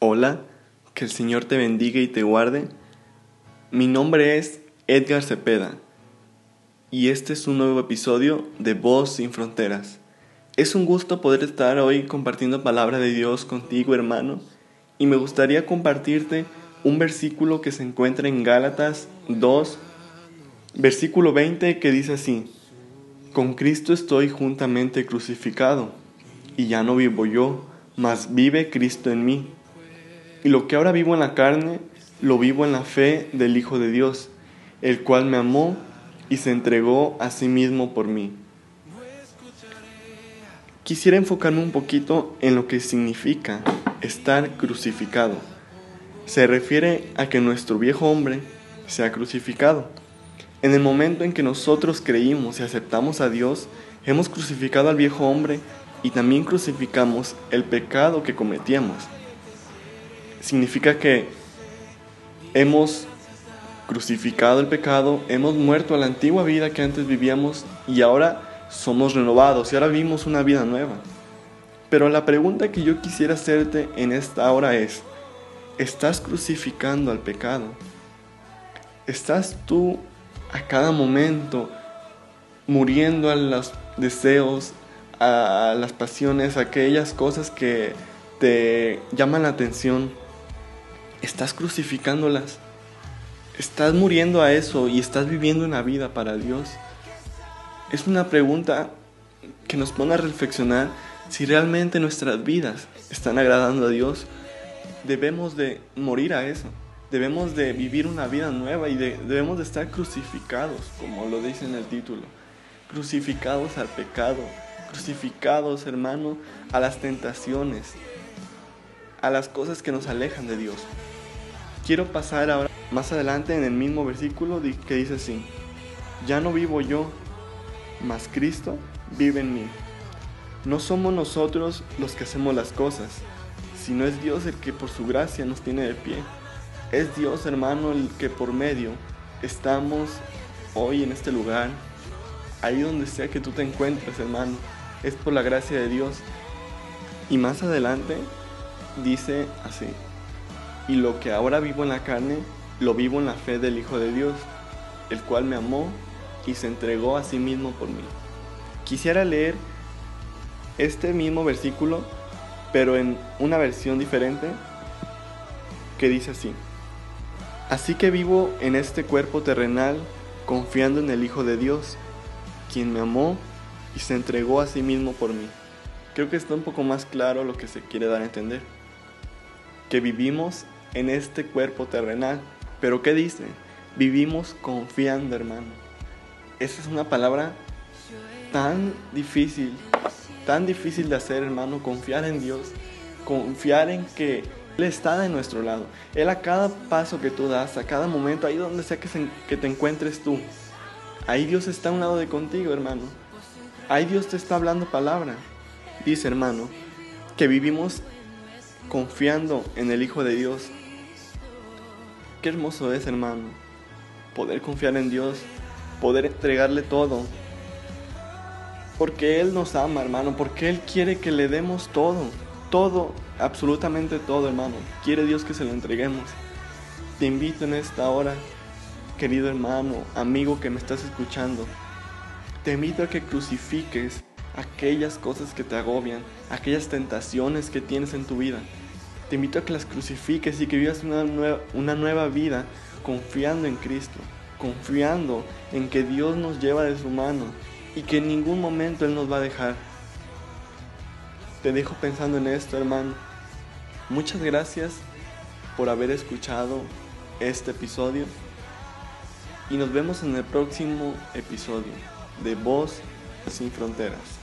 Hola, que el Señor te bendiga y te guarde. Mi nombre es Edgar Cepeda y este es un nuevo episodio de Voz sin Fronteras. Es un gusto poder estar hoy compartiendo palabra de Dios contigo, hermano, y me gustaría compartirte un versículo que se encuentra en Gálatas 2, versículo 20, que dice así, Con Cristo estoy juntamente crucificado, y ya no vivo yo, mas vive Cristo en mí. Y lo que ahora vivo en la carne, lo vivo en la fe del Hijo de Dios, el cual me amó y se entregó a sí mismo por mí. Quisiera enfocarme un poquito en lo que significa estar crucificado. Se refiere a que nuestro viejo hombre se ha crucificado. En el momento en que nosotros creímos y aceptamos a Dios, hemos crucificado al viejo hombre y también crucificamos el pecado que cometíamos significa que hemos crucificado el pecado, hemos muerto a la antigua vida que antes vivíamos y ahora somos renovados y ahora vivimos una vida nueva. Pero la pregunta que yo quisiera hacerte en esta hora es, ¿estás crucificando al pecado? ¿Estás tú a cada momento muriendo a los deseos, a las pasiones, a aquellas cosas que te llaman la atención? Estás crucificándolas. Estás muriendo a eso y estás viviendo una vida para Dios. Es una pregunta que nos pone a reflexionar si realmente nuestras vidas están agradando a Dios. Debemos de morir a eso. Debemos de vivir una vida nueva y debemos de estar crucificados, como lo dice en el título. Crucificados al pecado, crucificados, hermano, a las tentaciones, a las cosas que nos alejan de Dios. Quiero pasar ahora más adelante en el mismo versículo que dice así, ya no vivo yo, mas Cristo vive en mí. No somos nosotros los que hacemos las cosas, sino es Dios el que por su gracia nos tiene de pie. Es Dios, hermano, el que por medio estamos hoy en este lugar, ahí donde sea que tú te encuentres, hermano. Es por la gracia de Dios. Y más adelante dice así, y lo que ahora vivo en la carne, lo vivo en la fe del Hijo de Dios, el cual me amó y se entregó a sí mismo por mí. Quisiera leer este mismo versículo, pero en una versión diferente, que dice así. Así que vivo en este cuerpo terrenal confiando en el Hijo de Dios, quien me amó y se entregó a sí mismo por mí. Creo que está un poco más claro lo que se quiere dar a entender. Que vivimos en este cuerpo terrenal. Pero ¿qué dice? Vivimos confiando, hermano. Esa es una palabra tan difícil, tan difícil de hacer, hermano, confiar en Dios, confiar en que Él está de nuestro lado. Él a cada paso que tú das, a cada momento, ahí donde sea que, que te encuentres tú, ahí Dios está a un lado de contigo, hermano. Ahí Dios te está hablando palabra. Dice, hermano, que vivimos confiando en el Hijo de Dios, Qué hermoso es, hermano, poder confiar en Dios, poder entregarle todo. Porque Él nos ama, hermano, porque Él quiere que le demos todo, todo, absolutamente todo, hermano. Quiere Dios que se lo entreguemos. Te invito en esta hora, querido hermano, amigo que me estás escuchando. Te invito a que crucifiques aquellas cosas que te agobian, aquellas tentaciones que tienes en tu vida. Te invito a que las crucifiques y que vivas una nueva, vida confiando en Cristo, confiando en que Dios nos lleva de su mano y que en ningún momento Él nos va a dejar. Te dejo pensando en esto, hermano. Muchas gracias por haber escuchado este episodio y nos vemos en el próximo episodio de Voz sin Fronteras.